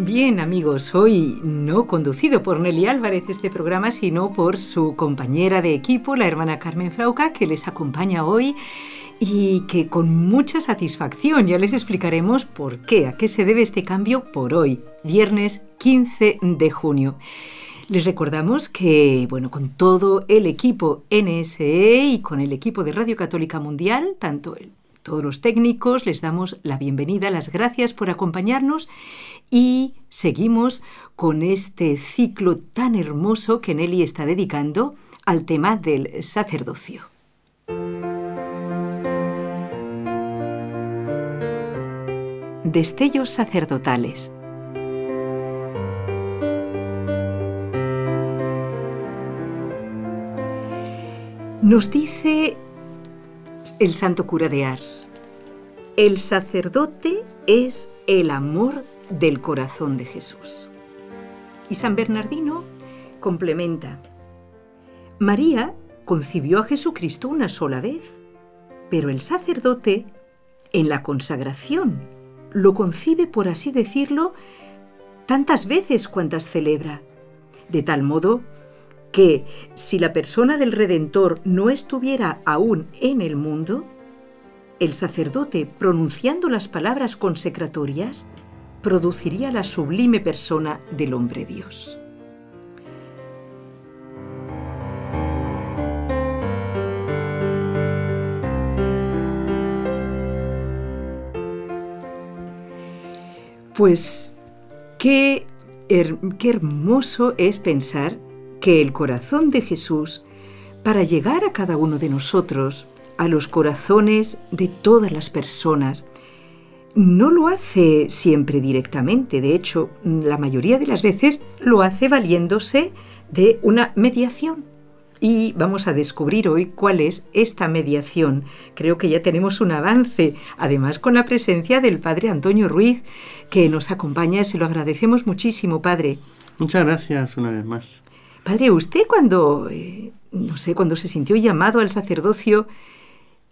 Bien amigos, hoy no conducido por Nelly Álvarez este programa, sino por su compañera de equipo, la hermana Carmen Frauca, que les acompaña hoy y que con mucha satisfacción ya les explicaremos por qué, a qué se debe este cambio por hoy, viernes 15 de junio. Les recordamos que, bueno, con todo el equipo NSE y con el equipo de Radio Católica Mundial, tanto el todos los técnicos les damos la bienvenida, las gracias por acompañarnos y seguimos con este ciclo tan hermoso que Nelly está dedicando al tema del sacerdocio. Destellos sacerdotales. Nos dice el santo cura de Ars. El sacerdote es el amor del corazón de Jesús. Y San Bernardino complementa, María concibió a Jesucristo una sola vez, pero el sacerdote, en la consagración, lo concibe, por así decirlo, tantas veces cuantas celebra, de tal modo que si la persona del Redentor no estuviera aún en el mundo, el sacerdote, pronunciando las palabras consecratorias, produciría la sublime persona del hombre Dios. Pues qué, qué hermoso es pensar que el corazón de Jesús, para llegar a cada uno de nosotros, a los corazones de todas las personas, no lo hace siempre directamente, de hecho, la mayoría de las veces lo hace valiéndose de una mediación. Y vamos a descubrir hoy cuál es esta mediación. Creo que ya tenemos un avance, además con la presencia del Padre Antonio Ruiz, que nos acompaña, se lo agradecemos muchísimo, Padre. Muchas gracias una vez más. Padre, usted cuando, eh, no sé, cuando se sintió llamado al sacerdocio,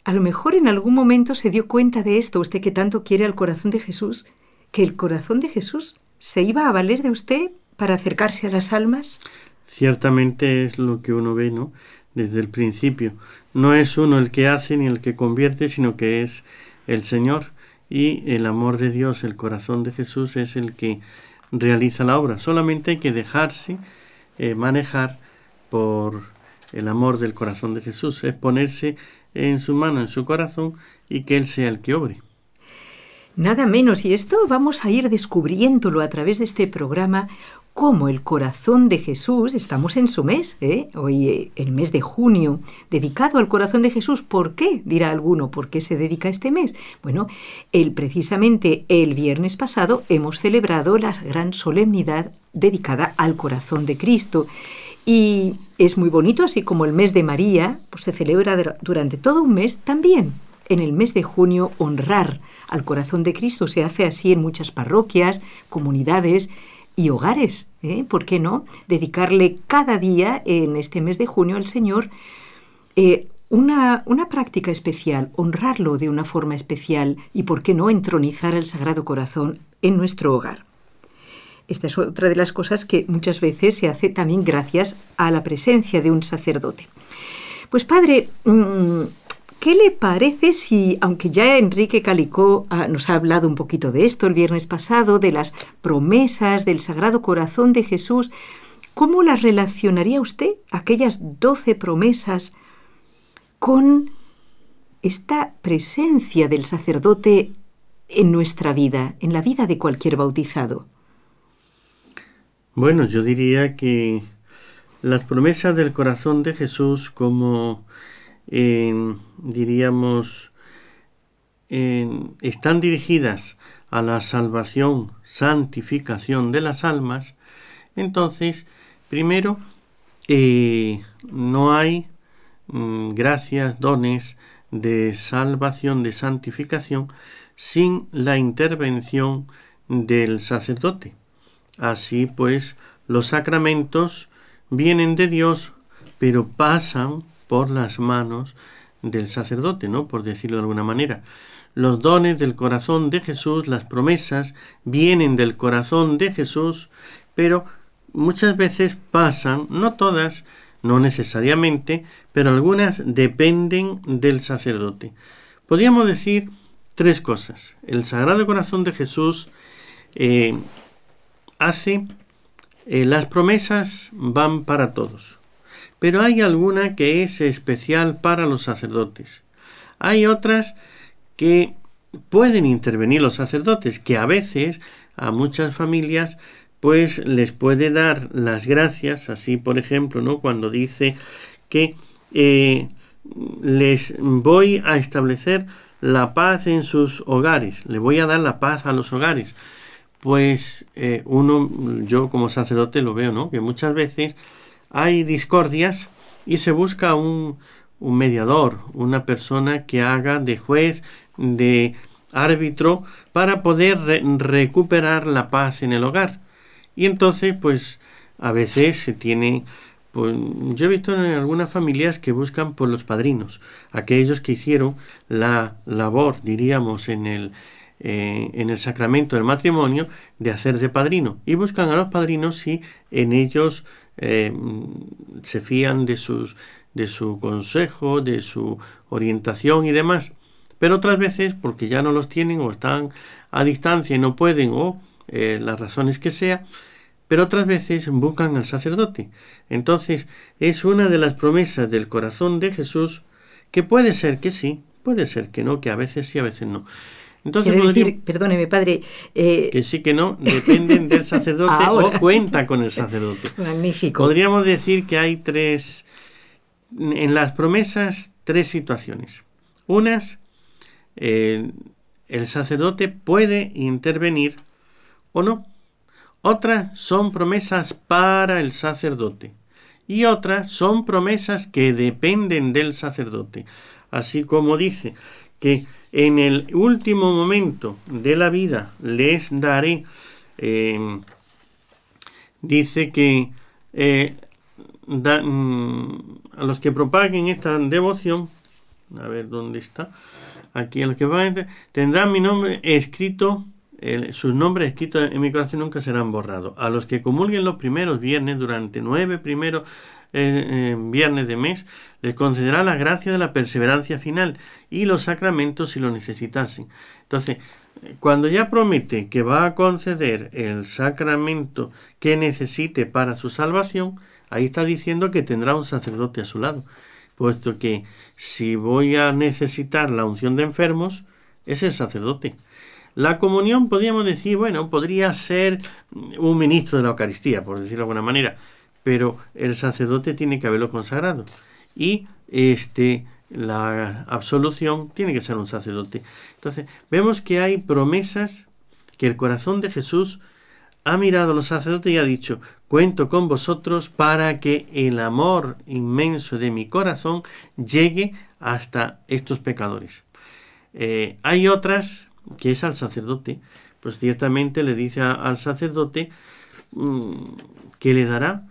a lo mejor en algún momento se dio cuenta de esto, usted que tanto quiere al corazón de Jesús, que el corazón de Jesús se iba a valer de usted para acercarse a las almas. Ciertamente es lo que uno ve, ¿no? Desde el principio. No es uno el que hace ni el que convierte, sino que es el Señor. Y el amor de Dios, el corazón de Jesús, es el que realiza la obra. Solamente hay que dejarse eh, manejar por el amor del corazón de Jesús, es ponerse en su mano, en su corazón, y que Él sea el que obre. Nada menos, y esto vamos a ir descubriéndolo a través de este programa, como el corazón de Jesús, estamos en su mes, ¿eh? hoy eh, el mes de junio, dedicado al corazón de Jesús. ¿Por qué? Dirá alguno, ¿por qué se dedica este mes? Bueno, el, precisamente el viernes pasado hemos celebrado la gran solemnidad dedicada al corazón de Cristo. Y es muy bonito, así como el mes de María, pues se celebra durante todo un mes también. En el mes de junio honrar al corazón de Cristo se hace así en muchas parroquias, comunidades, y hogares. ¿eh? ¿Por qué no? Dedicarle cada día en este mes de junio al Señor eh, una, una, práctica especial, honrarlo de una forma especial y, ¿por qué no?, entronizar al Sagrado Corazón en nuestro hogar. Esta es otra de las cosas que muchas veces se hace también gracias a la presencia de un sacerdote. Pues padre, mm, ¿Qué le parece si, aunque ya Enrique Calicó ah, nos ha hablado un poquito de esto el viernes pasado, de las promesas del Sagrado Corazón de Jesús, ¿cómo las relacionaría usted, aquellas doce promesas, con esta presencia del sacerdote en nuestra vida, en la vida de cualquier bautizado? Bueno, yo diría que las promesas del corazón de Jesús como diríamos, están dirigidas a la salvación, santificación de las almas, entonces, primero, eh, no hay mm, gracias, dones de salvación, de santificación, sin la intervención del sacerdote. Así pues, los sacramentos vienen de Dios, pero pasan por las manos del sacerdote, ¿no? Por decirlo de alguna manera. Los dones del corazón de Jesús, las promesas, vienen del corazón de Jesús, pero muchas veces pasan, no todas, no necesariamente, pero algunas dependen del sacerdote. Podríamos decir tres cosas. El Sagrado Corazón de Jesús eh, hace, eh, las promesas van para todos, pero hay alguna que es especial para los sacerdotes. Hay otras que pueden intervenir los sacerdotes, que a veces a muchas familias pues les puede dar las gracias, así por ejemplo, ¿no? Cuando dice que eh, les voy a establecer la paz en sus hogares, le voy a dar la paz a los hogares. Pues eh, uno, yo como sacerdote lo veo, ¿no? Que muchas veces hay discordias y se busca un, un mediador, una persona que haga de juez, de árbitro, para poder recuperar la paz en el hogar. Y entonces, pues a veces se tiene, pues, yo he visto en algunas familias que buscan por los padrinos, aquellos que hicieron la labor, diríamos, en el, eh, en el sacramento del matrimonio de hacer de padrino. Y buscan a los padrinos si en ellos eh, se fían de, sus, de su consejo, de su orientación y demás. Pero otras veces, porque ya no los tienen o están a distancia y no pueden, o eh, las razones que sea, pero otras veces buscan al sacerdote. Entonces es una de las promesas del corazón de Jesús que puede ser que sí, puede ser que no, que a veces sí, a veces no. Entonces, Quiere decir, perdóneme, padre. Eh, que sí, que no, dependen del sacerdote o cuenta con el sacerdote. Magnífico. Podríamos decir que hay tres, en las promesas, tres situaciones. Unas, eh, el sacerdote puede intervenir o no. Otras son promesas para el sacerdote y otras son promesas que dependen del sacerdote. Así como dice que en el último momento de la vida les daré, eh, dice que eh, mm, a los que propaguen esta devoción, a ver dónde está, aquí a los que van, tendrán mi nombre escrito sus nombres escritos en mi corazón nunca serán borrados. A los que comulguen los primeros viernes durante nueve primeros eh, eh, viernes de mes, les concederá la gracia de la perseverancia final y los sacramentos si lo necesitasen. Entonces, cuando ya promete que va a conceder el sacramento que necesite para su salvación, ahí está diciendo que tendrá un sacerdote a su lado, puesto que si voy a necesitar la unción de enfermos, es el sacerdote. La comunión, podríamos decir, bueno, podría ser un ministro de la Eucaristía, por decirlo de alguna manera, pero el sacerdote tiene que haberlo consagrado. Y este, la absolución tiene que ser un sacerdote. Entonces, vemos que hay promesas que el corazón de Jesús ha mirado a los sacerdotes y ha dicho, cuento con vosotros para que el amor inmenso de mi corazón llegue hasta estos pecadores. Eh, hay otras que es al sacerdote, pues ciertamente le dice al sacerdote mm, que le dará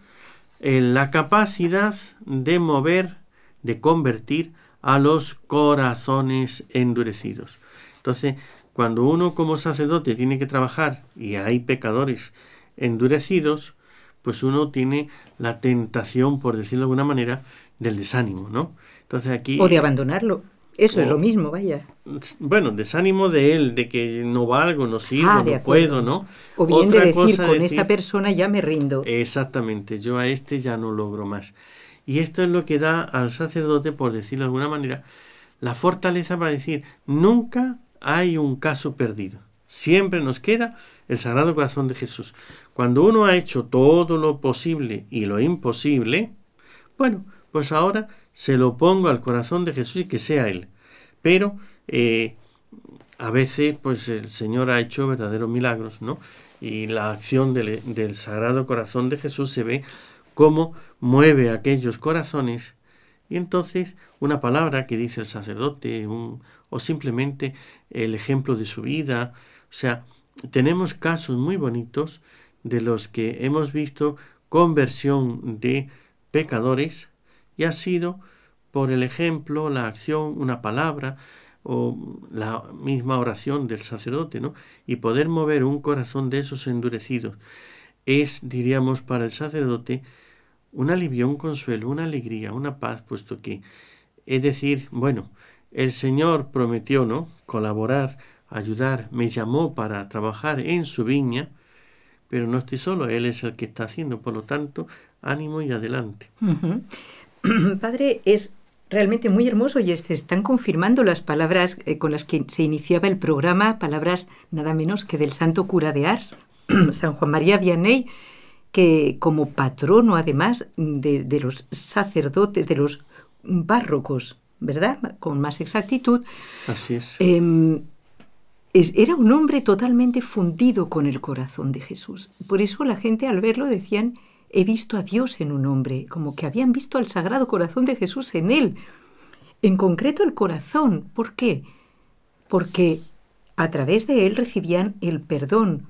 eh, la capacidad de mover, de convertir a los corazones endurecidos. Entonces, cuando uno como sacerdote tiene que trabajar y hay pecadores endurecidos, pues uno tiene la tentación, por decirlo de alguna manera, del desánimo, ¿no? Entonces aquí o de abandonarlo. Eso es lo mismo, vaya. Bueno, desánimo de él, de que no valgo, no sirvo, ah, no puedo, ¿no? O bien de decir, con esta persona ya me rindo. Exactamente, yo a este ya no logro más. Y esto es lo que da al sacerdote, por decirlo de alguna manera, la fortaleza para decir, nunca hay un caso perdido. Siempre nos queda el Sagrado Corazón de Jesús. Cuando uno ha hecho todo lo posible y lo imposible, bueno, pues ahora se lo pongo al corazón de Jesús y que sea Él. Pero eh, a veces pues el Señor ha hecho verdaderos milagros, ¿no? Y la acción del, del Sagrado Corazón de Jesús se ve cómo mueve aquellos corazones y entonces una palabra que dice el sacerdote un, o simplemente el ejemplo de su vida, o sea, tenemos casos muy bonitos de los que hemos visto conversión de pecadores y ha sido por el ejemplo, la acción, una palabra o la misma oración del sacerdote, ¿no? Y poder mover un corazón de esos endurecidos es, diríamos, para el sacerdote un alivio, un consuelo, una alegría, una paz, puesto que es decir, bueno, el Señor prometió, ¿no? Colaborar, ayudar, me llamó para trabajar en su viña, pero no estoy solo, Él es el que está haciendo, por lo tanto, ánimo y adelante. Padre, es realmente muy hermoso y se están confirmando las palabras eh, con las que se iniciaba el programa, palabras nada menos que del santo cura de Ars, San Juan María Vianney, que como patrono además de, los sacerdotes, de los párrocos, ¿verdad? Con más exactitud. Así es. Em, era un hombre totalmente fundido con el corazón de Jesús. Por eso la gente al verlo decían, he visto a Dios en un hombre, como que habían visto al Sagrado Corazón de Jesús en él. En concreto el corazón. ¿Por qué? Porque a través de él recibían el perdón,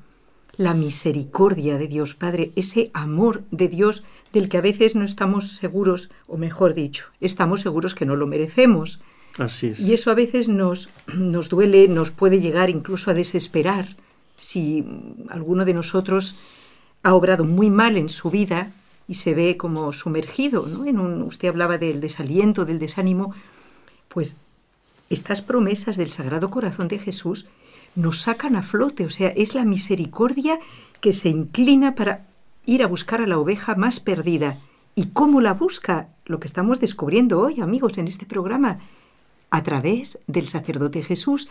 la misericordia de Dios Padre, ese amor de Dios del que a veces no estamos seguros, o mejor dicho, estamos seguros que no lo merecemos. Así es. Y eso a veces nos, nos duele, nos puede llegar incluso a desesperar si alguno de nosotros ha obrado muy mal en su vida y se ve como sumergido, ¿no? En un, usted hablaba del desaliento, del desánimo, pues estas promesas del Sagrado Corazón de Jesús nos sacan a flote, o sea, es la misericordia que se inclina para ir a buscar a la oveja más perdida. ¿Y cómo la busca? Lo que estamos descubriendo hoy, amigos, en este programa, a través del sacerdote Jesús.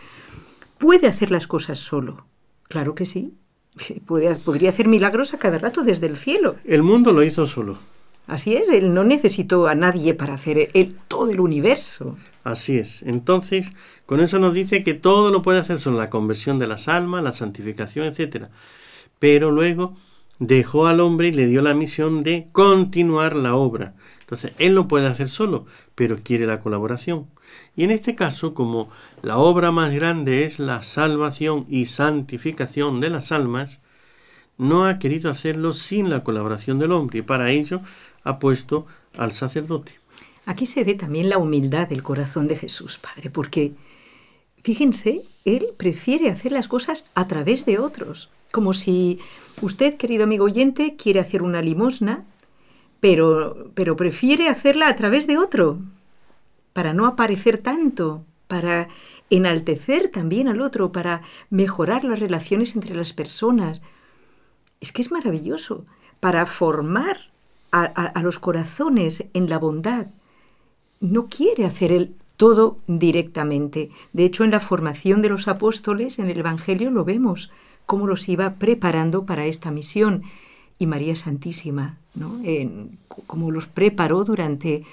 ¿Puede hacer las cosas solo? Claro que sí. Puede, podría hacer milagros a cada rato desde el cielo. El mundo lo hizo solo. Así es, él no necesitó a nadie para hacer él, todo el universo. Así es. Entonces, con eso nos dice que todo lo puede hacer son la conversión de las almas, la santificación, etc. Pero luego dejó al hombre y le dio la misión de continuar la obra. Entonces, él no puede hacer solo, pero quiere la colaboración. Y en este caso, como la obra más grande es la salvación y santificación de las almas, no ha querido hacerlo sin la colaboración del hombre y para ello ha puesto al sacerdote. Aquí se ve también la humildad del corazón de Jesús, Padre, porque Fíjense, él prefiere hacer las cosas a través de otros, como si usted, querido amigo oyente, quiere hacer una limosna, pero, pero prefiere hacerla a través de otro, para no aparecer tanto, para enaltecer también al otro, para mejorar las relaciones entre las personas. Es que es maravilloso, para formar a, los corazones en la bondad. No quiere hacer él todo directamente. De hecho, en la formación de los apóstoles, en el Evangelio, lo vemos, cómo los iba preparando para esta misión. Y María Santísima, ¿no? En, cómo los preparó durante,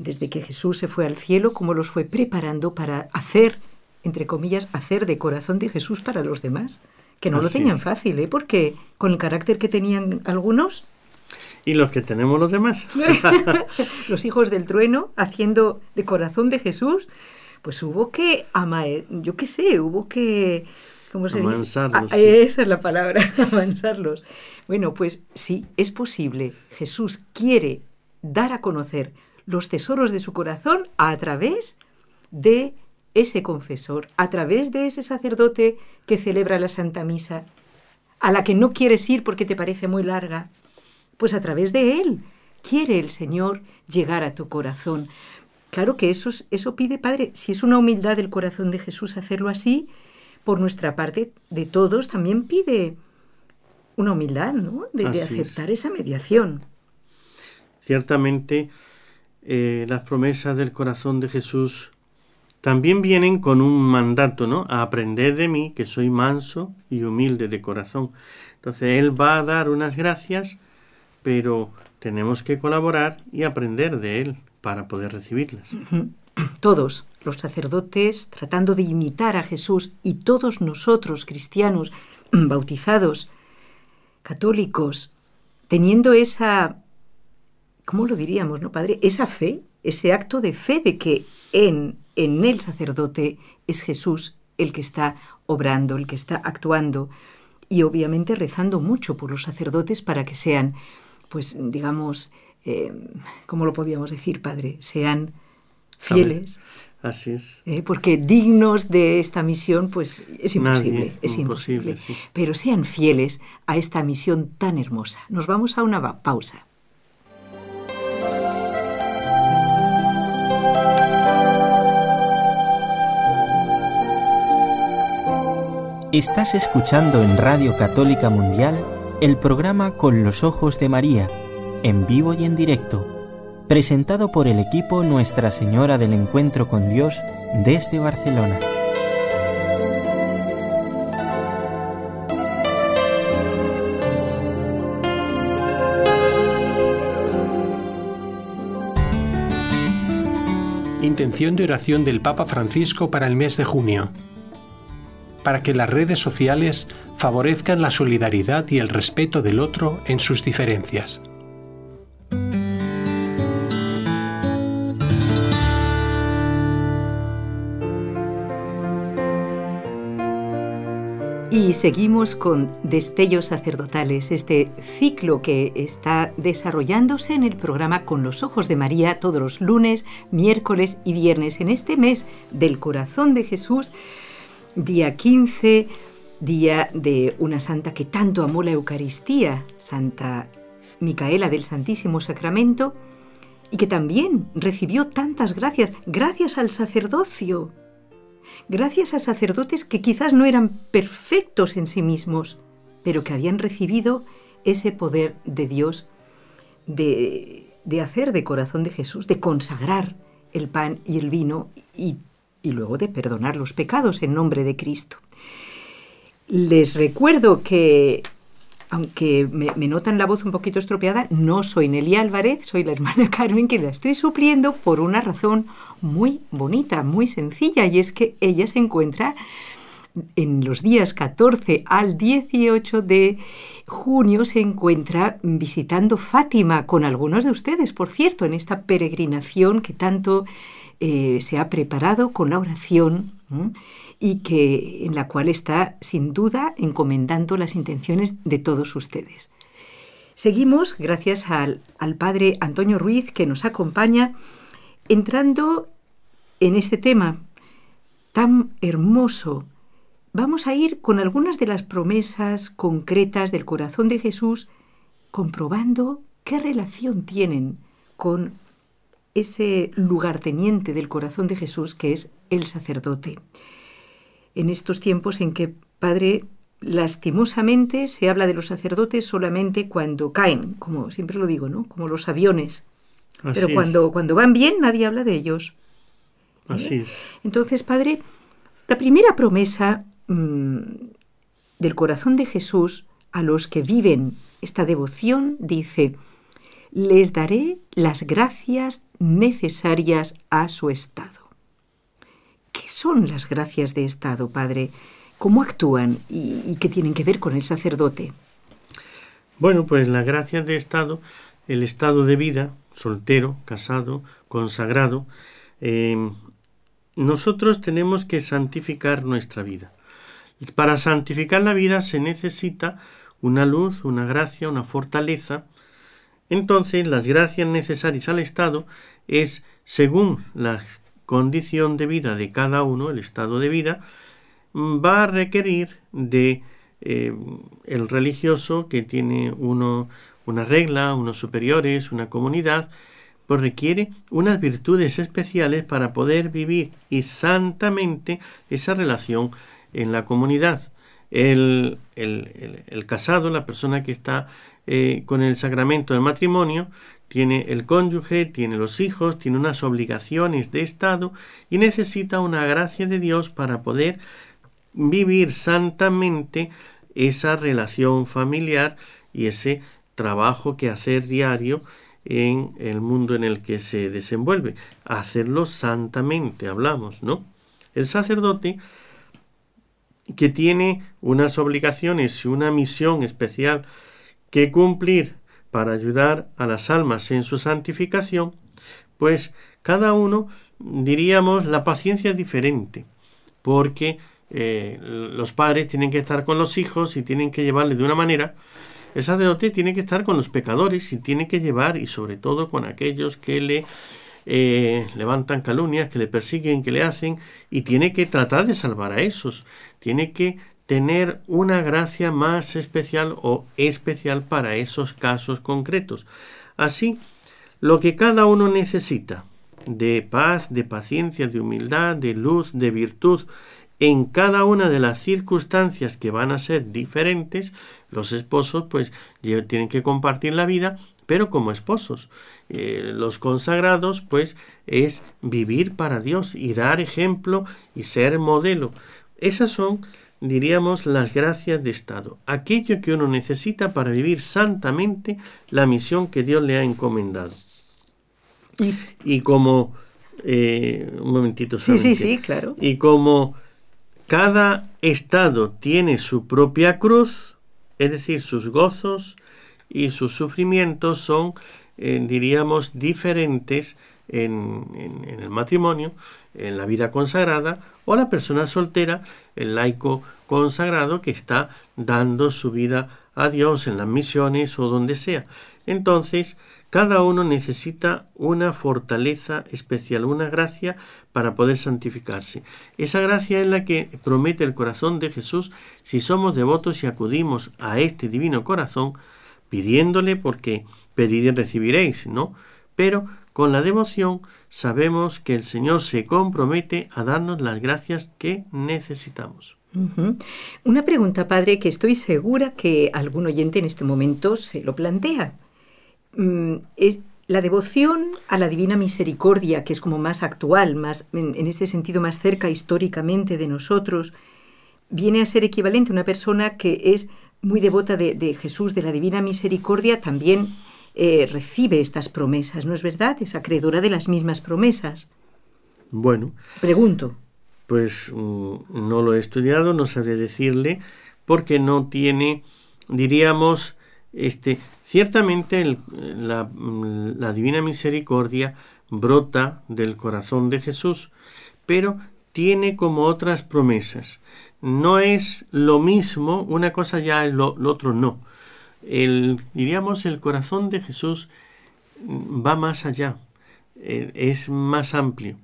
desde que Jesús se fue al cielo, cómo los fue preparando para hacer, entre comillas, hacer de corazón de Jesús para los demás. Que no lo tenían fácil, ¿eh? Porque con el carácter que tenían algunos, y los que tenemos los demás. los hijos del trueno haciendo de corazón de Jesús, pues hubo que amar, yo qué sé, hubo que... ¿Cómo se Amansarlos. Ah, esa es la palabra, amansarlos. Bueno, pues sí, es posible. Jesús quiere dar a conocer los tesoros de su corazón a través de ese confesor, a través de ese sacerdote que celebra la Santa Misa, a la que no quieres ir porque te parece muy larga, pues a través de Él. Quiere el Señor llegar a tu corazón. Claro que eso, eso pide, Padre, si es una humildad del corazón de Jesús hacerlo así, por nuestra parte, de todos, también pide una humildad, ¿no? De, aceptar esa mediación. Ciertamente, eh, las promesas del corazón de Jesús también vienen con un mandato, ¿no? A aprender de mí, que soy manso y humilde de corazón. Entonces, Él va a dar unas gracias pero tenemos que colaborar y aprender de él para poder recibirlas. todos los sacerdotes tratando de imitar a Jesús y todos nosotros cristianos bautizados, católicos, teniendo esa, ¿cómo lo diríamos, no, Padre? Esa fe, ese acto de fe de que en, en el sacerdote es Jesús el que está obrando, el que está actuando, y obviamente rezando mucho por los sacerdotes para que sean, pues digamos, eh, ¿cómo lo podíamos decir, Padre? Sean fieles. Así es. Eh, porque dignos de esta misión, pues es imposible, es imposible. Pero sean fieles a esta misión tan hermosa. Nos vamos a una pausa. Estás escuchando en Radio Católica Mundial el programa Con los Ojos de María, en vivo y en directo presentado por el equipo Nuestra Señora del Encuentro con Dios desde Barcelona. Intención de oración del Papa Francisco para el mes de junio. Para que las redes sociales favorezcan la solidaridad y el respeto del otro en sus diferencias. Y seguimos con Destellos Sacerdotales, este ciclo que está desarrollándose en el programa Con los Ojos de María todos los lunes, miércoles y viernes en este mes del Corazón de Jesús, día 15, día de una santa que tanto amó la Eucaristía, Santa Micaela del Santísimo Sacramento, y que también recibió tantas gracias, gracias al sacerdocio. Gracias a sacerdotes que quizás no eran perfectos en sí mismos, pero que habían recibido ese poder de Dios de, hacer de corazón de Jesús, de consagrar el pan y el vino y, y luego de perdonar los pecados en nombre de Cristo. Les recuerdo que aunque me, notan la voz un poquito estropeada, no soy Nelly Álvarez, soy la hermana Carmen que la estoy supliendo por una razón muy bonita, muy sencilla, y es que ella se encuentra en los días 14 al 18 de junio se encuentra visitando Fátima con algunos de ustedes, por cierto, en esta peregrinación que tanto eh, se ha preparado con la oración y que, en la cual está sin duda encomendando las intenciones de todos ustedes. Seguimos, gracias al, al padre Antonio Ruiz que nos acompaña, entrando en este tema tan hermoso. Vamos a ir con algunas de las promesas concretas del corazón de Jesús, comprobando qué relación tienen con ese lugarteniente del corazón de Jesús que es el sacerdote en estos tiempos en que, Padre, lastimosamente se habla de los sacerdotes solamente cuando caen, como siempre lo digo, ¿no? Como los aviones. Pero cuando, cuando van bien nadie habla de ellos. ¿Eh? Así es. Entonces, Padre, la primera promesa mm, del corazón de Jesús a los que viven esta devoción dice, les daré las gracias necesarias a su estado. ¿Qué son las gracias de Estado, Padre? ¿Cómo actúan y, qué tienen que ver con el sacerdote? Bueno, pues las gracias de Estado, el estado de vida, soltero, casado, consagrado, eh, nosotros tenemos que santificar nuestra vida. Para santificar la vida se necesita una luz, una gracia, una fortaleza. Entonces, las gracias necesarias al Estado es según las condición de vida de cada uno, el estado de vida, mm, va a requerir de eh, el religioso que tiene uno una regla, unos superiores, una comunidad, pues requiere unas virtudes especiales para poder vivir y santamente esa relación en la comunidad. El, el, casado, la persona que está eh, con el sacramento del matrimonio, tiene el cónyuge, tiene los hijos, tiene unas obligaciones de Estado y necesita una gracia de Dios para poder vivir santamente esa relación familiar y ese trabajo que hacer diario en el mundo en el que se desenvuelve. Hacerlo santamente, hablamos, ¿no? El sacerdote que tiene unas obligaciones y una misión especial que cumplir para ayudar a las almas en su santificación, pues cada uno, diríamos, la paciencia es diferente, porque eh, los padres tienen que estar con los hijos y tienen que llevarles de una manera, el sacerdote tiene que estar con los pecadores y tiene que llevar, y sobre todo con aquellos que le eh, levantan calumnias, que le persiguen, que le hacen, y tiene que tratar de salvar a esos. Tiene que tener una gracia más especial o especial para esos casos concretos. Así, lo que cada uno necesita de paz, de paciencia, de humildad, de luz, de virtud, en cada una de las circunstancias que van a ser diferentes, los esposos pues tienen que compartir la vida, pero como esposos. Eh, los consagrados pues es vivir para Dios y dar ejemplo y ser modelo. Esas son diríamos las gracias de Estado, aquello que uno necesita para vivir santamente la misión que Dios le ha encomendado. Y, como eh, un momentito, sí, sí, sí, claro. Y como cada estado tiene su propia cruz, es decir, sus gozos y sus sufrimientos son, eh, diríamos, diferentes en, el matrimonio, en la vida consagrada, o la persona soltera, el laico consagrado que está dando su vida a Dios en las misiones o donde sea. Entonces, cada uno necesita una fortaleza especial, una gracia para poder santificarse. Esa gracia es la que promete el corazón de Jesús si somos devotos y acudimos a este divino corazón pidiéndole porque pedid y recibiréis, ¿no? Pero con la devoción sabemos que el Señor se compromete a darnos las gracias que necesitamos. Una pregunta, Padre, que estoy segura que algún oyente en este momento se lo plantea. Mm, es la devoción a la Divina Misericordia, que es como más actual, más en, este sentido más cerca históricamente de nosotros, viene a ser equivalente a una persona que es muy devota de, Jesús, de la Divina Misericordia, también eh, recibe estas promesas, ¿no es verdad? Es acreedora de las mismas promesas. Bueno. Pregunto. Pues mm, no lo he estudiado, no sabré decirle, porque no tiene, diríamos, este, ciertamente la, la divina misericordia brota del corazón de Jesús, pero tiene como otras promesas. No es lo mismo, una cosa ya es lo, otro no. El, diríamos, el corazón de Jesús va más allá, eh, es más amplio.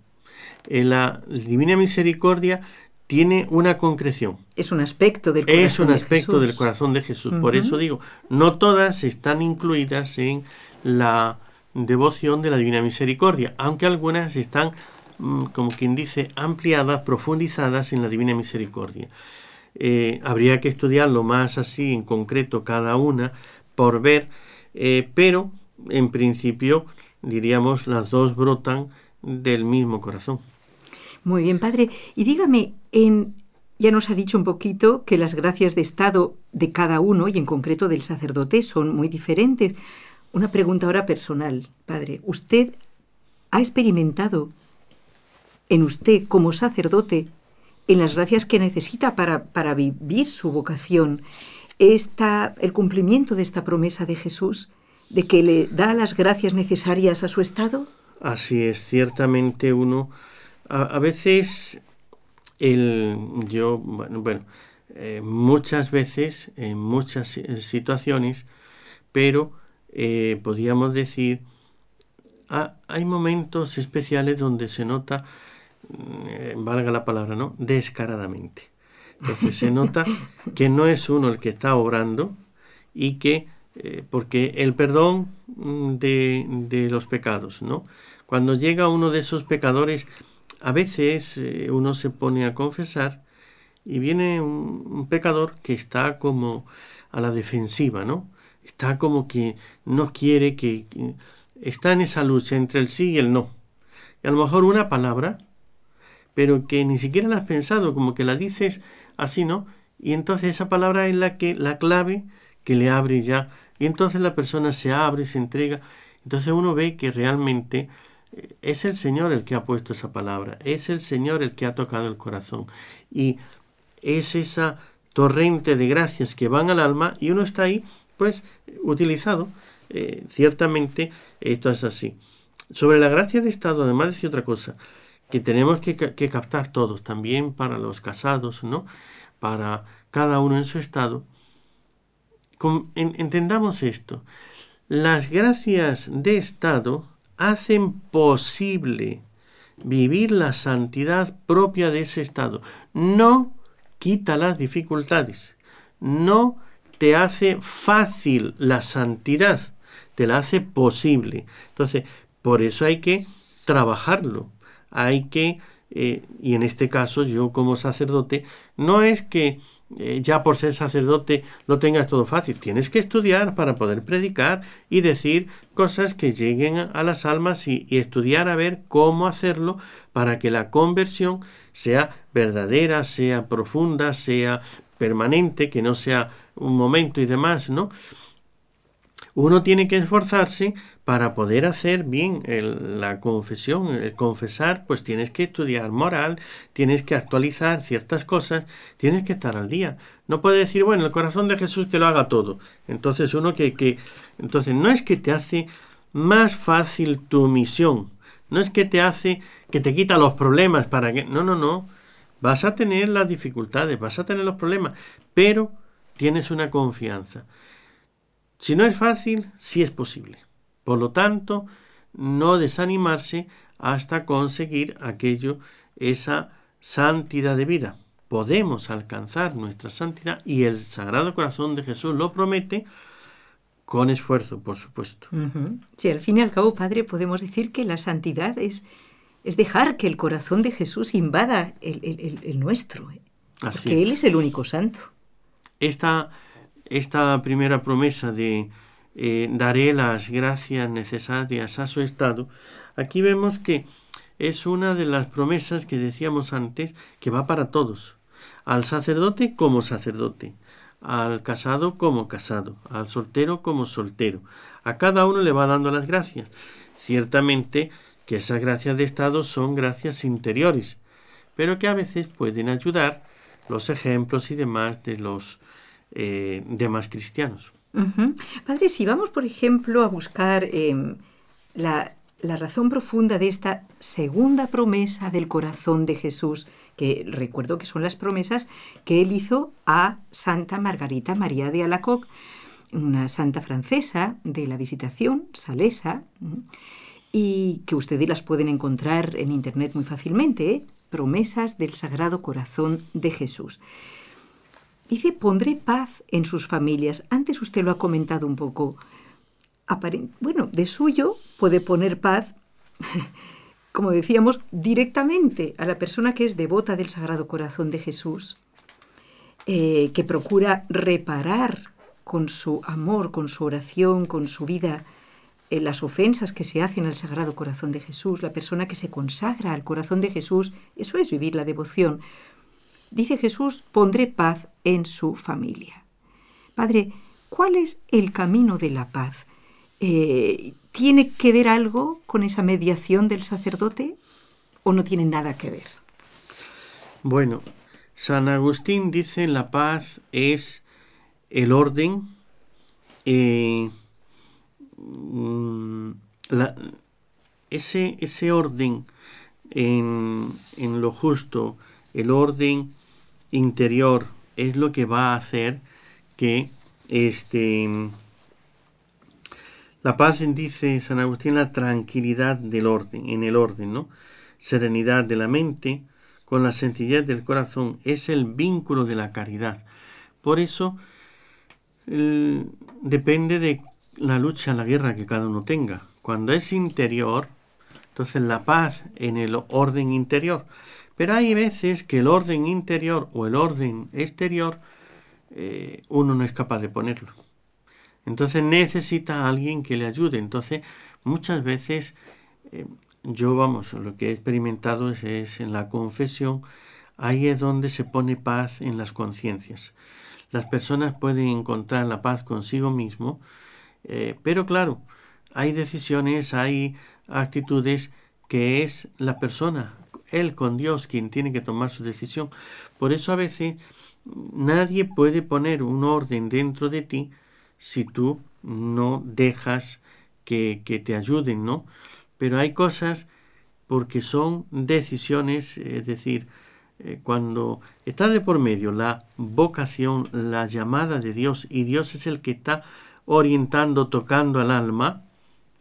Eh, la divina misericordia tiene una concreción. Es un aspecto del corazón. Es un aspecto del corazón de Jesús. Por eso digo, no todas están incluidas en la devoción de la Divina Misericordia, aunque algunas están, mm, como quien dice, ampliadas, profundizadas en la Divina Misericordia. Eh, habría que estudiarlo más así en concreto cada una por ver, eh, pero en principio diríamos las dos brotan del mismo corazón. Muy bien, padre. Y dígame, en, ya nos ha dicho un poquito que las gracias de Estado de cada uno, y en concreto del sacerdote, son muy diferentes. Una pregunta ahora personal, padre. ¿Usted ha experimentado en usted como sacerdote, en las gracias que necesita para, para vivir su vocación, esta, el cumplimiento de esta promesa de Jesús, de que le da las gracias necesarias a su Estado? Así es, ciertamente uno a, veces el, yo, bueno, eh, muchas veces, en muchas situaciones, pero eh, podríamos decir, hay momentos especiales donde se nota, mm, valga la palabra, ¿no? Descaradamente. Entonces se nota que no es uno el que está obrando y que, eh, porque el perdón mm, de, los pecados, ¿no? Cuando llega uno de esos pecadores, a veces eh, uno se pone a confesar y viene un, pecador que está como a la defensiva, ¿no? Está como que no quiere que, está en esa lucha entre el sí y el no. Y a lo mejor una palabra, pero que ni siquiera la has pensado, como que la dices así, ¿no? Y entonces esa palabra es la que la clave que le abre ya. Y entonces la persona se abre, se entrega. Entonces uno ve que realmente eh, es el Señor el que ha puesto esa palabra, es el Señor el que ha tocado el corazón y es esa torrente de gracias que van al alma y uno está ahí pues utilizado. Eh, ciertamente esto es así. Sobre la gracia de Estado, además decir otra cosa, que tenemos que, captar todos, también para los casados, ¿no? Para cada uno en su estado. entendamos esto. Las gracias de Estado hacen posible vivir la santidad propia de ese estado. No quita las dificultades, no te hace fácil la santidad, te la hace posible. Entonces, por eso hay que trabajarlo, hay que, eh, y en este caso yo como sacerdote, no es que eh, ya por ser sacerdote lo tengas todo fácil, tienes que estudiar para poder predicar y decir cosas que lleguen a las almas y, y estudiar a ver cómo hacerlo para que la conversión sea verdadera, sea profunda, sea permanente, que no sea un momento y demás, ¿no? Uno tiene que esforzarse para poder hacer bien la confesión, el confesar, pues tienes que estudiar moral, tienes que actualizar ciertas cosas, tienes que estar al día. No puede decir, bueno, el corazón de Jesús que lo haga todo. Entonces uno que, que entonces no es que te hace más fácil tu misión, no es que te hace que te quita los problemas para que no, no, no. Vas a tener las dificultades, vas a tener los problemas, pero tienes una confianza. Si no es fácil, sí es posible. Por lo tanto, no desanimarse hasta conseguir aquello, esa santidad de vida. Podemos alcanzar nuestra santidad y el Sagrado Corazón de Jesús lo promete con esfuerzo, por supuesto. Sí, al fin y al cabo, Padre, podemos decir que la santidad es, es dejar que el corazón de Jesús invada el, nuestro, ¿eh? Así porque Él es el único santo. Esta esta primera promesa de eh, daré las gracias necesarias a su estado, aquí vemos que es una de las promesas que decíamos antes que va para todos, al sacerdote como sacerdote, al casado como casado, al soltero como soltero. A cada uno le va dando las gracias. Ciertamente que esas gracias de estado son gracias interiores, pero que a veces pueden ayudar los ejemplos y demás de los eh, demás cristianos. Padre, si vamos, por ejemplo, a buscar em, la, la razón profunda de esta segunda promesa del corazón de Jesús, que recuerdo que son las promesas que él hizo a Santa Margarita María de Alacoc, una santa francesa de la visitación, salesa, y que ustedes las pueden encontrar en internet muy fácilmente, ¿eh? promesas del Sagrado Corazón de Jesús. Dice, pondré paz en sus familias. Antes usted lo ha comentado un poco. bueno, de suyo puede poner paz, como decíamos, directamente a la persona que es devota del Sagrado Corazón de Jesús, eh, que procura reparar con su amor, con su oración, con su vida, eh, las ofensas que se hacen al Sagrado Corazón de Jesús, la persona que se consagra al corazón de Jesús, eso es vivir la devoción. Dice Jesús, pondré paz en su familia. Padre, ¿cuál es el camino de la paz? Eh, ¿Tiene que ver algo con esa mediación del sacerdote o no tiene nada que ver? Bueno, San Agustín dice la paz es el orden, eh, mm, ese, ese, orden en, en, lo justo, el orden interior es lo que va a hacer que este la paz dice San Agustín la tranquilidad del orden, en el orden, ¿no? Serenidad de la mente con la sencillez del corazón es el vínculo de la caridad. Por eso depende de la lucha, la guerra que cada uno tenga. Cuando es interior, entonces la paz en el orden interior. Pero hay veces que el orden interior o el orden exterior eh, uno no es capaz de ponerlo. Entonces necesita a alguien que le ayude. Entonces muchas veces eh, yo, vamos, lo que he experimentado es, en la confesión, ahí es donde se pone paz en las conciencias. Las personas pueden encontrar la paz consigo mismo, eh, pero claro, hay decisiones, hay actitudes que es la persona, él con Dios quien tiene que tomar su decisión. Por eso a veces nadie puede poner un orden dentro de ti si tú no dejas que, que te ayuden, ¿no? Pero hay cosas porque son decisiones, es decir, eh, cuando está de por medio la vocación, la llamada de Dios, y Dios es el que está orientando, tocando al alma,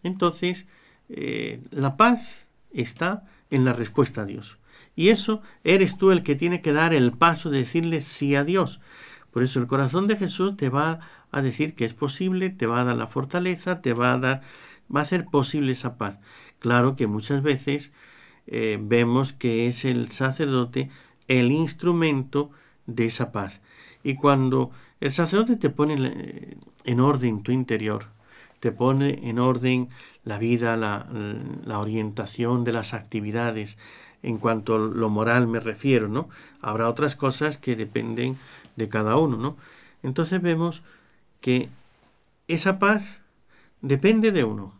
entonces eh, la paz está en la respuesta a Dios. Y eso eres tú el que tiene que dar el paso de decirle sí a Dios. Por eso el corazón de Jesús te va a decir que es posible, te va a dar la fortaleza, te va a dar, va a hacer posible esa paz. Claro que muchas veces eh, vemos que es el sacerdote el instrumento de esa paz. Y cuando el sacerdote te pone en orden tu interior, te pone en orden la vida, la, orientación de las actividades, en cuanto a lo moral me refiero, ¿no? Habrá otras cosas que dependen de cada uno, ¿no? Entonces vemos que esa paz depende de uno,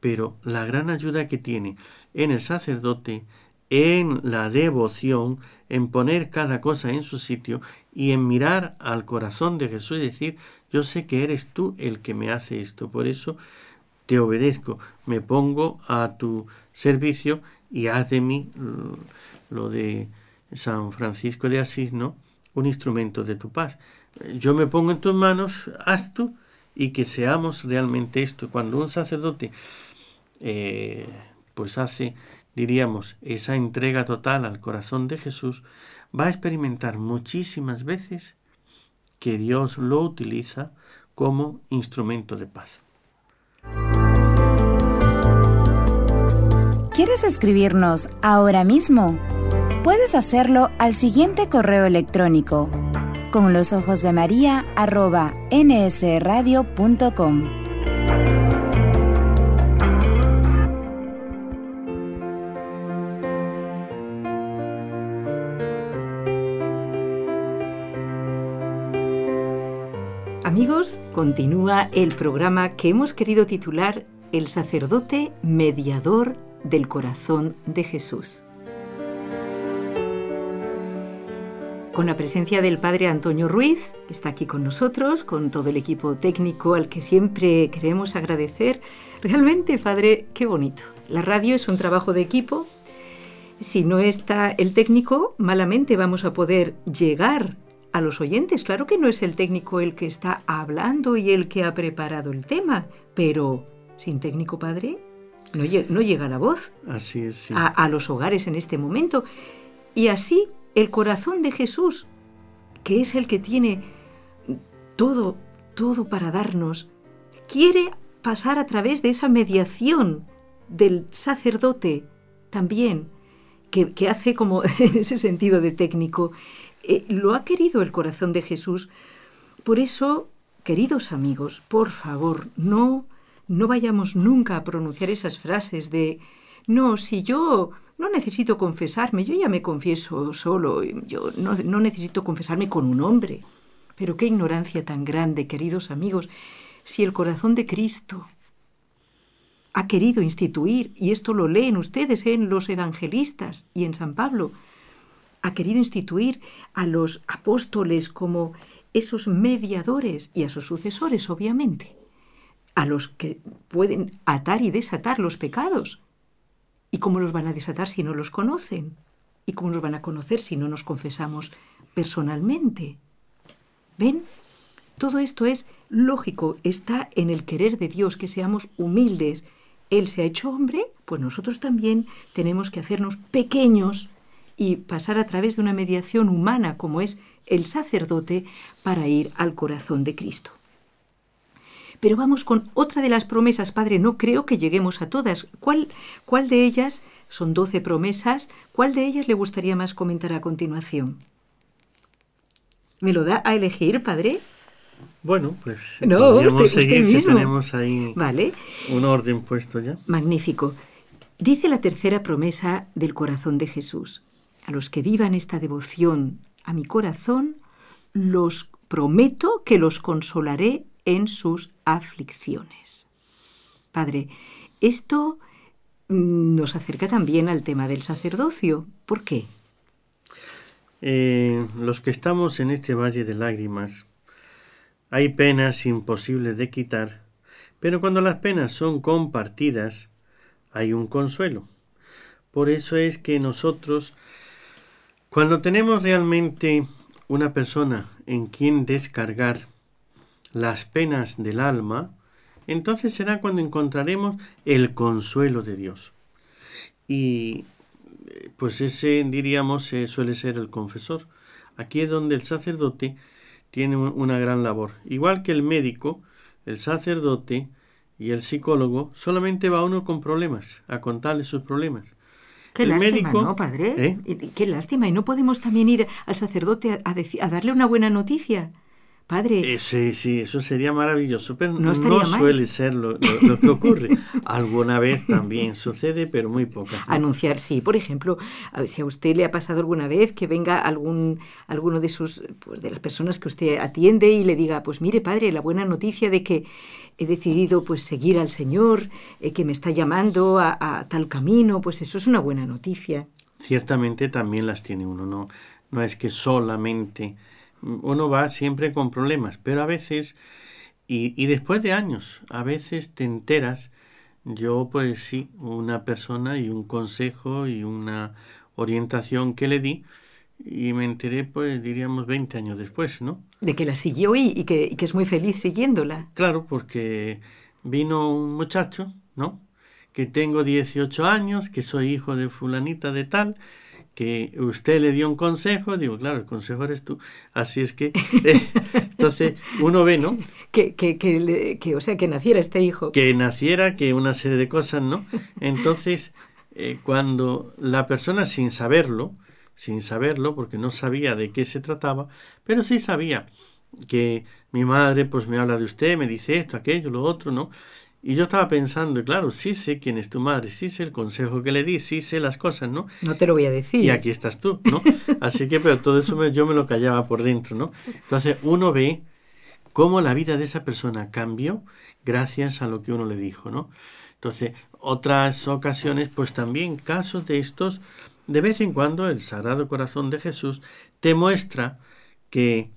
pero la gran ayuda que tiene en el sacerdote, en la devoción, en poner cada cosa en su sitio y en mirar al corazón de Jesús y decir, yo sé que eres tú el que me hace esto, por eso te obedezco, me pongo a tu servicio y haz de mí lo de San Francisco de Asís, ¿no? Un instrumento de tu paz. Yo me pongo en tus manos, haz tú y que seamos realmente esto. Cuando un sacerdote eh, pues hace, diríamos, esa entrega total al corazón de Jesús, va a experimentar muchísimas veces que Dios lo utiliza como instrumento de paz. ¿Quieres escribirnos ahora mismo? Puedes hacerlo al siguiente correo electrónico con los ojos de María nsradio.com. continúa el programa que hemos querido titular El sacerdote mediador del corazón de Jesús. Con la presencia del Padre Antonio Ruiz, está aquí con nosotros, con todo el equipo técnico al que siempre queremos agradecer. Realmente, Padre, qué bonito. La radio es un trabajo de equipo. Si no está el técnico, malamente vamos a poder llegar a los oyentes. Claro que no es el técnico el que está hablando y el que ha preparado el tema, pero sin técnico, Padre, no, llega la voz así es, a, los hogares en este momento. Y así el corazón de Jesús, que es el que tiene todo, todo para darnos, quiere pasar a través de esa mediación del sacerdote también, que, hace como en ese sentido de técnico, eh, lo ha querido el corazón de Jesús. Por eso, queridos amigos, por favor, no no vayamos nunca a pronunciar esas frases de no, si yo no necesito confesarme, yo ya me confieso solo, yo no, no, necesito confesarme con un hombre. Pero qué ignorancia tan grande, queridos amigos, si el corazón de Cristo ha querido instituir, y esto lo leen ustedes en los evangelistas y en San Pablo, ha querido instituir a los apóstoles como esos mediadores y a sus sucesores, obviamente a los que pueden atar y desatar los pecados. ¿Y cómo los van a desatar si no los conocen? ¿Y cómo los van a conocer si no nos confesamos personalmente? ¿Ven? Todo esto es lógico, está en el querer de Dios que seamos humildes. Él se ha hecho hombre, pues nosotros también tenemos que hacernos pequeños y pasar a través de una mediación humana como es el sacerdote para ir al corazón de Cristo. Pero vamos con otra de las promesas, Padre. No creo que lleguemos a todas. ¿Cuál, cuál de ellas, son doce promesas, cuál de ellas le gustaría más comentar a continuación? ¿Me lo da a elegir, Padre? Bueno, pues no, usted, seguir tenemos ahí vale. un orden puesto ya. Magnífico. Dice la tercera promesa del corazón de Jesús. A los que vivan esta devoción a mi corazón, los prometo que los consolaré en sus aflicciones. Padre, esto mm, nos acerca también al tema del sacerdocio. ¿Por qué? Eh, los que estamos en este valle de lágrimas, hay penas imposibles de quitar, pero cuando las penas son compartidas, hay un consuelo. Por eso es que nosotros, cuando tenemos realmente una persona en quien descargar las penas del alma, entonces será cuando encontraremos el consuelo de Dios. Y pues ese diríamos eh, suele ser el confesor. Aquí es donde el sacerdote tiene una gran labor. Igual que el médico, el sacerdote y el psicólogo solamente va uno con problemas, a contarle sus problemas. Qué lástima, ¿no, padre? ¿Eh? Qué lástima. ¿Y no podemos también ir al sacerdote a, a darle una buena noticia? Padre. Eh, sí, sí, eso sería maravilloso, pero no, suele ser lo, que ocurre. alguna vez también sucede, pero muy pocas. Anunciar, sí. Por ejemplo, si a usted le ha pasado alguna vez que venga algún alguno de sus pues, de las personas que usted atiende y le diga, pues mire, padre, la buena noticia de que he decidido pues seguir al Señor, eh, que me está llamando a, a tal camino, pues eso es una buena noticia. Ciertamente también las tiene uno, no, no es que solamente uno va siempre con problemas, pero a veces, y, y, después de años, a veces te enteras, yo pues sí, una persona y un consejo y una orientación que le di, y me enteré pues diríamos 20 años después, ¿no? De que la siguió y, y, que, y que es muy feliz siguiéndola. Claro, porque vino un muchacho, ¿no? Que tengo 18 años, que soy hijo de fulanita de tal, que usted le dio un consejo, digo, claro, el consejo eres tú. Así es que, eh, entonces, uno ve, ¿no? Que, que, que, o sea, que naciera este hijo. Que naciera, que una serie de cosas, ¿no? Entonces, eh, cuando la persona sin saberlo, sin saberlo, porque no sabía de qué se trataba, pero sí sabía que mi madre pues me habla de usted, me dice esto, aquello, lo otro, ¿no? Y yo estaba pensando, claro, sí sé quién es tu madre, sí sé el consejo que le di, sí sé las cosas, ¿no? No te lo voy a decir. Y aquí estás tú, ¿no? Así que, pero todo eso yo me lo callaba por dentro, ¿no? Entonces uno ve cómo la vida de esa persona cambió gracias a lo que uno le dijo, ¿no? Entonces, otras ocasiones, pues también casos de estos, de vez en cuando el Sagrado Corazón de Jesús te muestra que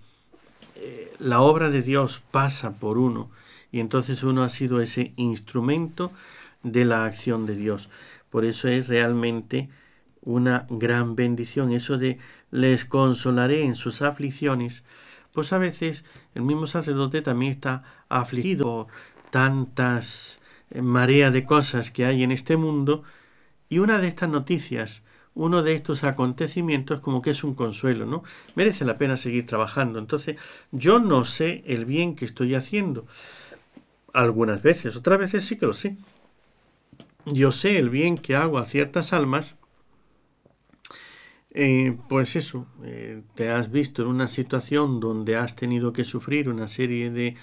eh, la obra de Dios pasa por uno y entonces uno ha sido ese instrumento de la acción de Dios. Por eso es realmente una gran bendición eso de les consolaré en sus aflicciones. Pues a veces el mismo sacerdote también está afligido por tantas eh, marea de cosas que hay en este mundo y una de estas noticias uno de estos acontecimientos como que es un consuelo, ¿no? Merece la pena seguir trabajando. Entonces, yo no sé el bien que estoy haciendo, algunas veces, otras veces sí que lo sé. Yo sé el bien que hago a ciertas almas, eh, pues eso, eh, te has visto en una situación donde has tenido que sufrir una serie de,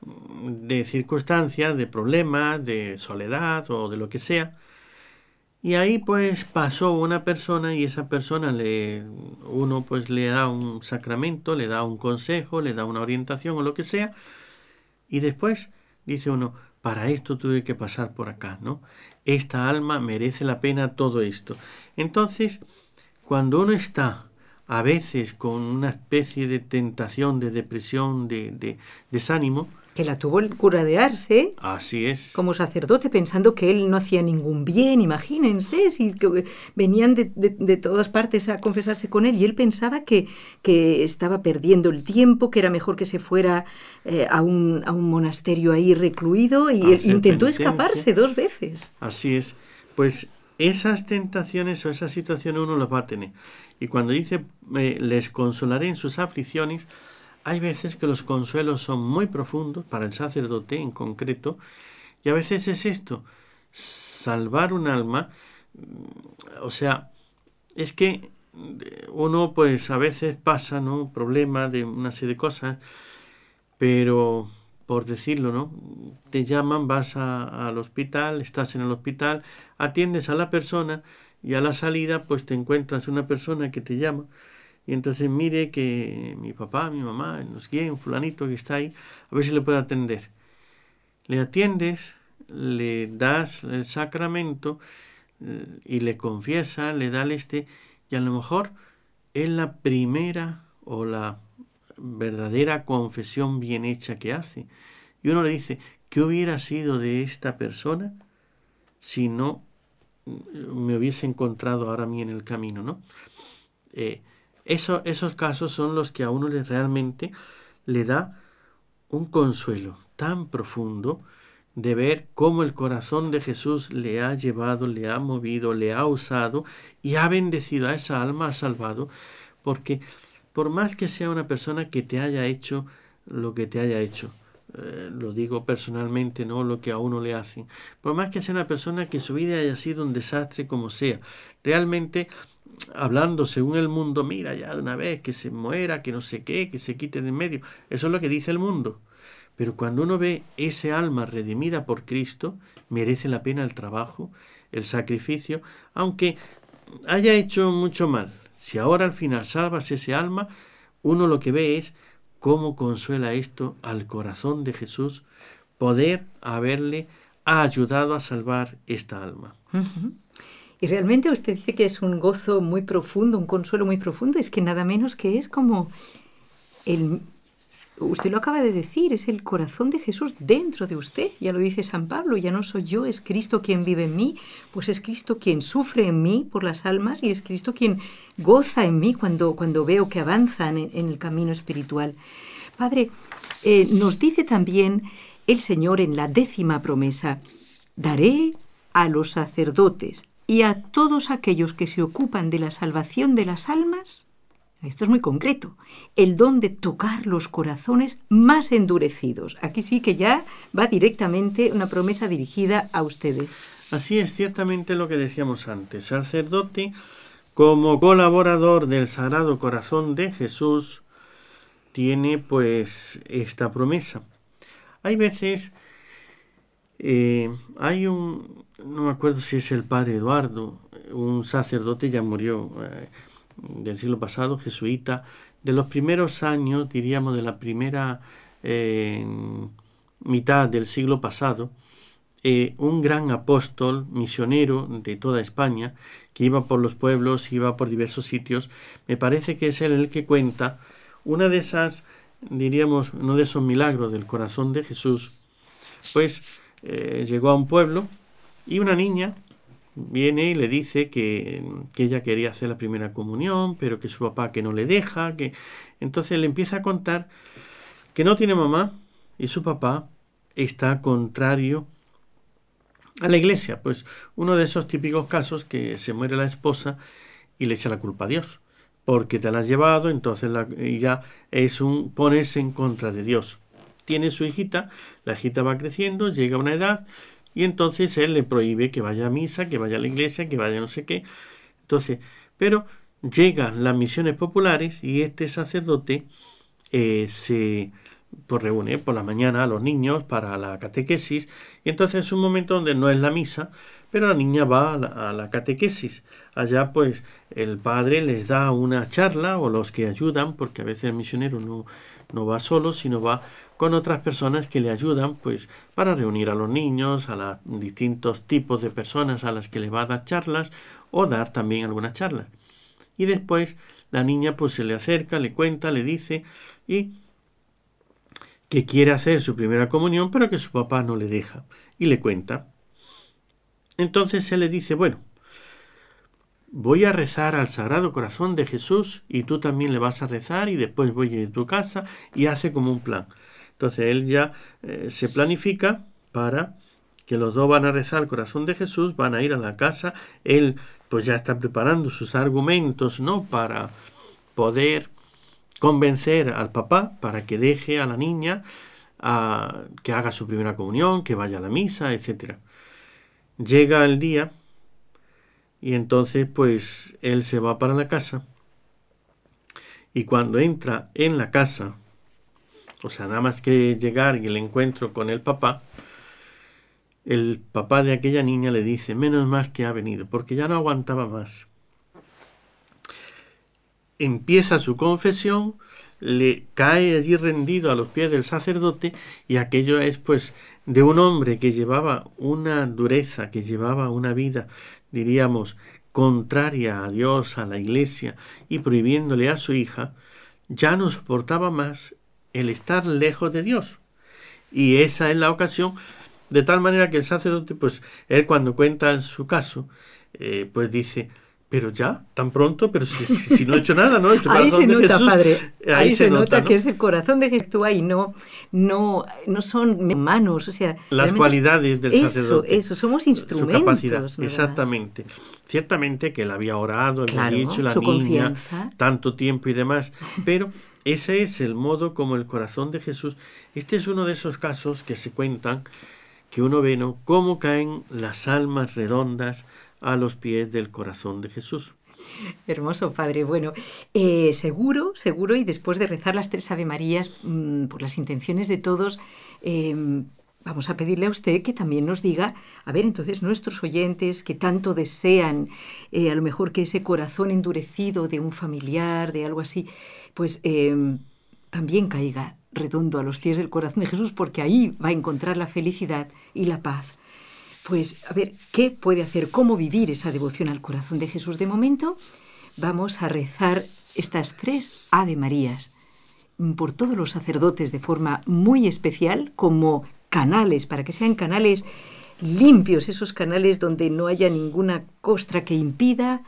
de circunstancias, de problemas, de soledad o de lo que sea, y ahí pues pasó una persona y esa persona le uno pues le da un sacramento, le da un consejo, le da una orientación o lo que sea, y después dice uno, para esto tuve que pasar por acá, ¿no? Esta alma merece la pena todo esto. Entonces, cuando uno está a veces con una especie de tentación, de depresión, de, de desánimo, que la tuvo el cura de Arse. Así es. Como sacerdote, pensando que él no hacía ningún bien, imagínense, si que venían de, de, todas partes a confesarse con él y él pensaba que, que estaba perdiendo el tiempo, que era mejor que se fuera eh, a, un, a, un, monasterio ahí recluido y él intentó escaparse dos veces. Así es. Pues esas tentaciones o esa situación uno las va a tener. Y cuando dice, eh, les consolaré en sus aflicciones, hay veces que los consuelos son muy profundos, para el sacerdote en concreto, y a veces es esto, salvar un alma, mm, o sea, es que uno pues a veces pasa, ¿no? Un problema de una serie de cosas, pero por decirlo, ¿no? Te llaman, vas al hospital, estás en el hospital, atiendes a la persona y a la salida pues te encuentras una persona que te llama y entonces mire que mi papá, mi mamá, no sé quién, fulanito que está ahí, a ver si le puede atender. Le atiendes le das el sacramento eh, y le confiesa, le da el este, y a lo mejor es la primera o la verdadera confesión bien hecha que hace. Y uno le dice, ¿qué hubiera sido de esta persona si no me hubiese encontrado ahora a mí en el camino, ¿no? Eh, esos casos son los que a uno le realmente le da un consuelo tan profundo de ver cómo el corazón de Jesús le ha llevado, le ha movido, le ha usado y ha bendecido a esa alma, ha salvado, porque por más que sea una persona que te haya hecho lo que te haya hecho, eh, lo digo personalmente, no lo que a uno le hacen. Por más que sea una persona que su vida haya sido un desastre como sea, realmente hablando según el mundo, mira ya de una vez que se muera, que no sé qué, que se quite de en medio, eso es lo que dice el mundo. Pero cuando uno ve ese alma redimida por Cristo, merece la pena el trabajo, el sacrificio, aunque haya hecho mucho mal. Si ahora al final salvas ese alma, uno lo que ve es ¿Cómo consuela esto al corazón de Jesús poder haberle ayudado a salvar esta alma? Y realmente usted dice que es un gozo muy profundo, un consuelo muy profundo, es que nada menos que es como el, usted lo acaba de decir, es el corazón de Jesús dentro de usted. Ya lo dice San Pablo, ya no soy yo, es Cristo quien vive en mí, pues es Cristo quien sufre en mí por las almas y es Cristo quien goza en mí cuando, cuando veo que avanzan en, el camino espiritual. Padre, eh, nos dice también el Señor en la décima promesa, daré a los sacerdotes y a todos aquellos que se ocupan de la salvación de las almas esto es muy concreto. El don de tocar los corazones más endurecidos. Aquí sí que ya va directamente una promesa dirigida a ustedes. Así es ciertamente lo que decíamos antes. Sacerdote, como colaborador del Sagrado Corazón de Jesús, tiene pues esta promesa. Hay veces, eh, hay un, no me acuerdo si es el padre Eduardo, un sacerdote ya murió. Eh, del siglo pasado, jesuita, de los primeros años, diríamos, de la primera eh, mitad del siglo pasado, un gran apóstol misionero de toda España, que iba por los pueblos, iba por diversos sitios, me parece que es él el que cuenta una de esas, diríamos, uno de esos milagros del corazón de Jesús, pues eh, llegó a un pueblo y una niña viene y le dice que, ella quería hacer la primera comunión, pero que su papá que no le deja, que entonces le empieza a contar que no tiene mamá y su papá está contrario a la iglesia. Pues uno de esos típicos casos que se muere la esposa y le echa la culpa a Dios, porque te la has llevado, entonces la, ya es un ponerse en contra de Dios. Tiene su hijita, la hijita va creciendo, llega a una edad, y entonces él le prohíbe que vaya a misa, que vaya a la iglesia, que vaya no sé qué. Entonces, pero llegan las misiones populares y este sacerdote eh, se pues, reúne por la mañana a los niños para la catequesis y entonces es un momento donde no es la misa, pero la niña va a la, catequesis. Allá pues el padre les da una charla o los que ayudan, porque a veces el misionero no, no va solo, sino va con otras personas que le ayudan pues para reunir a los niños, a los distintos tipos de personas a las que le va a dar charlas o dar también alguna charla. Y después la niña pues se le acerca, le cuenta, le dice y que quiere hacer su primera comunión pero que su papá no le deja y le cuenta. Entonces se le dice, bueno, voy a rezar al Sagrado Corazón de Jesús y tú también le vas a rezar y después voy a tu casa y hace como un plan. Entonces él ya eh, se planifica para que los dos van a rezar al corazón de Jesús, van a ir a la casa, él pues ya está preparando sus argumentos, ¿no? Para poder convencer al papá para que deje a la niña a que haga su primera comunión, que vaya a la misa, etc. Llega el día y entonces pues él se va para la casa y cuando entra en la casa o sea, nada más que llegar y el encuentro con el papá, el papá de aquella niña le dice, menos mal que ha venido, porque ya no aguantaba más. empieza su confesión, le cae allí rendido a los pies del sacerdote y aquello es pues de un hombre que llevaba una dureza, que llevaba una vida, diríamos, contraria a Dios, a la iglesia y prohibiéndole a su hija, ya no soportaba más el estar lejos de Dios. Y esa es la ocasión, de tal manera que el sacerdote, pues él cuando cuenta su caso, eh, pues dice, pero ya, tan pronto, pero si, no he hecho nada, ¿no? ahí se nota, padre. Ahí, se, nota, que es el corazón de Jesús y no, no, no son humanos, o sea... Las cualidades del eso, sacerdote. Eso, somos instrumentos. Su capacidad, exactamente. Ciertamente que él había orado, él había dicho la niña, tanto tiempo y demás, pero ese es el modo como el corazón de Jesús... Este es uno de esos casos que se cuentan, que uno ve, ¿no? Cómo caen las almas redondas a los pies del corazón de Jesús. Hermoso, Padre. Bueno, eh, seguro, seguro, y después de rezar las tres Ave Marías mm, por las intenciones de todos, em, vamos a pedirle a usted que también nos diga, a ver, entonces nuestros oyentes que tanto desean, eh, a lo mejor que ese corazón endurecido de un familiar, de algo así, pues em, también caiga redondo a los pies del corazón de Jesús, porque ahí va a encontrar la felicidad y la paz. Pues a ver, ¿qué puede hacer? ¿Cómo vivir esa devoción al corazón de Jesús de momento? Vamos a rezar estas tres Ave Marías por todos los sacerdotes de forma muy especial como canales, para que sean canales limpios, esos canales donde no haya ninguna costra que impida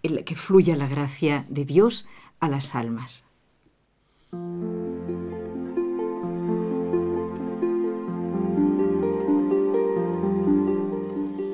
que fluya la gracia de Dios a las almas.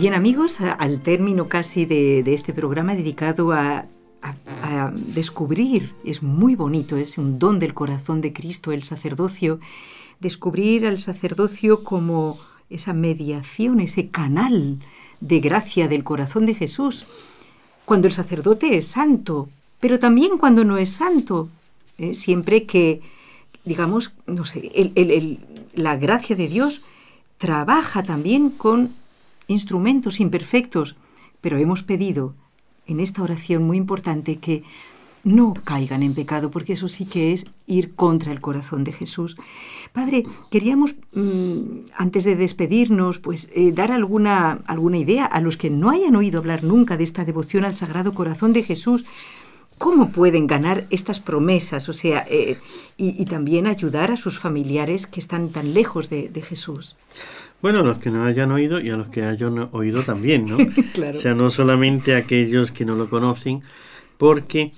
Bien amigos, al término casi de, este programa dedicado a, descubrir, es muy bonito, es un don del corazón de Cristo el sacerdocio, descubrir al sacerdocio como esa mediación, ese canal de gracia del corazón de Jesús. Cuando el sacerdote es santo, pero también cuando no es santo, ¿eh? siempre que, digamos, no sé, la gracia de Dios trabaja también con instrumentos imperfectos, pero hemos pedido en esta oración muy importante que no caigan en pecado, porque eso sí que es ir contra el corazón de Jesús. Padre, queríamos, mm, antes de despedirnos, pues eh, dar alguna, alguna idea a los que no hayan oído hablar nunca de esta devoción al Sagrado Corazón de Jesús. ¿Cómo pueden ganar estas promesas? O sea, eh, y, también ayudar a sus familiares que están tan lejos de, de Jesús. Bueno, los que no hayan oído y a los que hayan oído también, ¿no? claro. O sea, no solamente aquellos que no lo conocen, porque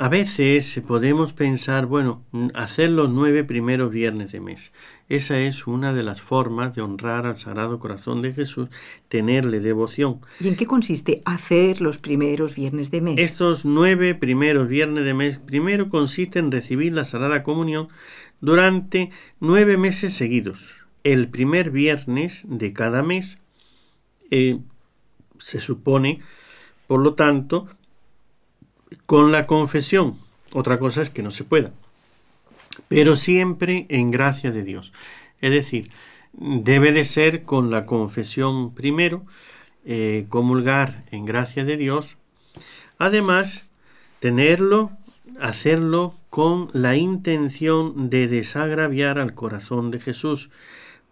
a veces podemos pensar, bueno, hacer los nueve primeros viernes de mes. Esa es una de las formas de honrar al Sagrado Corazón de Jesús, tenerle devoción. ¿Y en qué consiste hacer los primeros viernes de mes? Estos nueve primeros viernes de mes, primero consiste en recibir la Sagrada Comunión durante nueve meses seguidos. El primer viernes de cada mes eh, se supone, por lo tanto, con la confesión. Otra cosa es que no se pueda. Pero siempre en gracia de Dios. Es decir, debe de ser con la confesión primero, eh, comulgar en gracia de Dios. Además, tenerlo, hacerlo con la intención de desagraviar al corazón de Jesús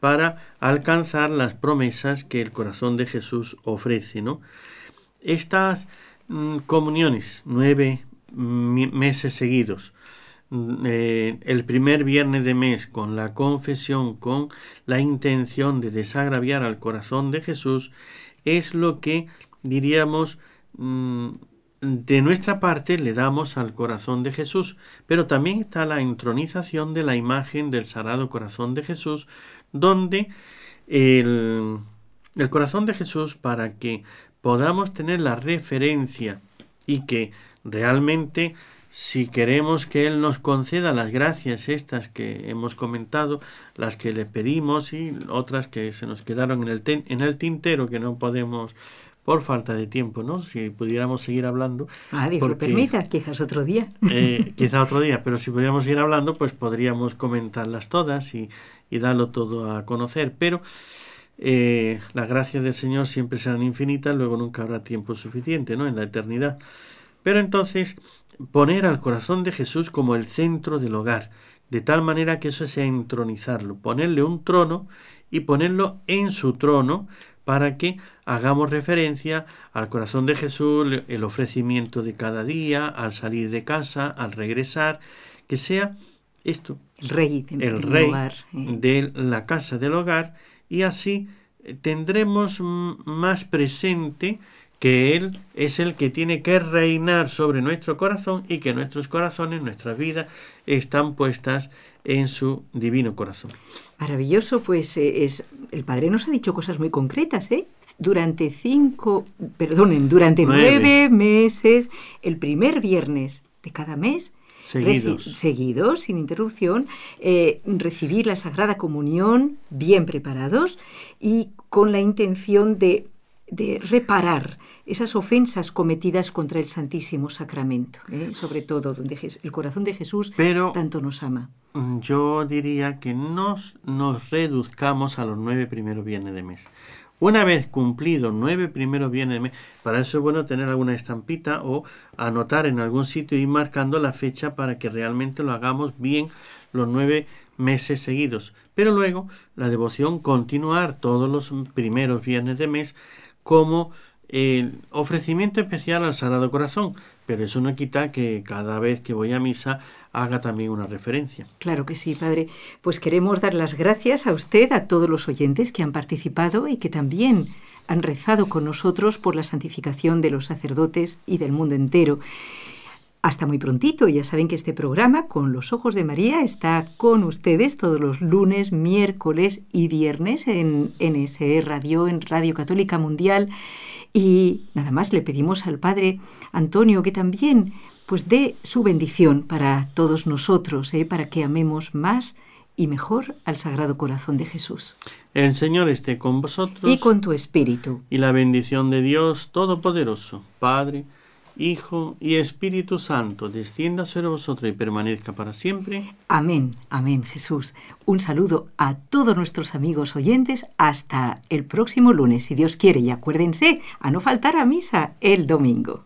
para alcanzar las promesas que el corazón de Jesús ofrece, ¿no? Estas Mm, comuniones, nueve meses seguidos. Mm, eh, el primer viernes de mes con la confesión, con la intención de desagraviar al corazón de Jesús, es lo que diríamos mm, de nuestra parte le damos al corazón de Jesús, pero también está la entronización de la imagen del Sagrado Corazón de Jesús, donde el, el corazón de Jesús, para que podamos tener la referencia y que realmente si queremos que Él nos conceda las gracias estas que hemos comentado, las que le pedimos y otras que se nos quedaron en el, en el tintero que no podemos por falta de tiempo, ¿no? Si pudiéramos seguir hablando. Ah, Dios lo permita, quizás otro día. Eh, quizás otro día, pero si pudiéramos seguir hablando, pues podríamos comentarlas todas y, y darlo todo a conocer. Pero eh, las gracias del Señor siempre serán infinitas, luego nunca habrá tiempo suficiente, ¿no? En la eternidad. Pero entonces, poner al corazón de Jesús como el centro del hogar, de tal manera que eso sea entronizarlo, ponerle un trono y ponerlo en su trono para que hagamos referencia al corazón de Jesús, el ofrecimiento de cada día, al salir de casa, al regresar, que sea esto, el rey, el rey eh. de la casa del hogar y así eh, tendremos más presente que Él es el que tiene que reinar sobre nuestro corazón y que nuestros corazones, nuestras vidas, están puestas en su divino corazón. Maravilloso, pues eh, es, el Padre nos ha dicho cosas muy concretas, ¿eh? Durante cinco, perdonen, durante nueve meses, el primer viernes de cada mes, seguidos, seguidos sin interrupción, eh, recibir la Sagrada Comunión bien preparados y con la intención de, de reparar esas ofensas cometidas contra el Santísimo Sacramento, ¿eh? sobre todo donde el corazón de Jesús tanto nos ama. Mm, yo diría que nos, nos reduzcamos a los nueve primeros viernes de mes. Una vez cumplido nueve primeros bienes, para eso es bueno tener alguna estampita o anotar en algún sitio y marcando la fecha para que realmente lo hagamos bien los nueve meses seguidos. Pero luego la devoción continuar todos los primeros viernes de mes como el ofrecimiento especial al Sagrado Corazón, pero eso no quita que cada vez que voy a misa haga también una referencia. Claro que sí, Padre. Pues queremos dar las gracias a usted, a todos los oyentes que han participado y que también han rezado con nosotros por la santificación de los sacerdotes y del mundo entero. Hasta muy prontito. Ya saben que este programa, Con los Ojos de María, está con ustedes todos los lunes, miércoles y viernes en NSE Radio, en Radio Católica Mundial. Y nada más le pedimos al Padre Antonio que también pues dé su bendición para todos nosotros, ¿eh? para que amemos más y mejor al Sagrado Corazón de Jesús. El Señor esté con vosotros. Y con tu espíritu. Y la bendición de Dios Todopoderoso, Padre, Hijo y Espíritu Santo, descienda sobre vosotros y permanezca para siempre. Amén, amén, Jesús. Un saludo a todos nuestros amigos oyentes hasta el próximo lunes, si Dios quiere, y acuérdense a no faltar a misa el domingo.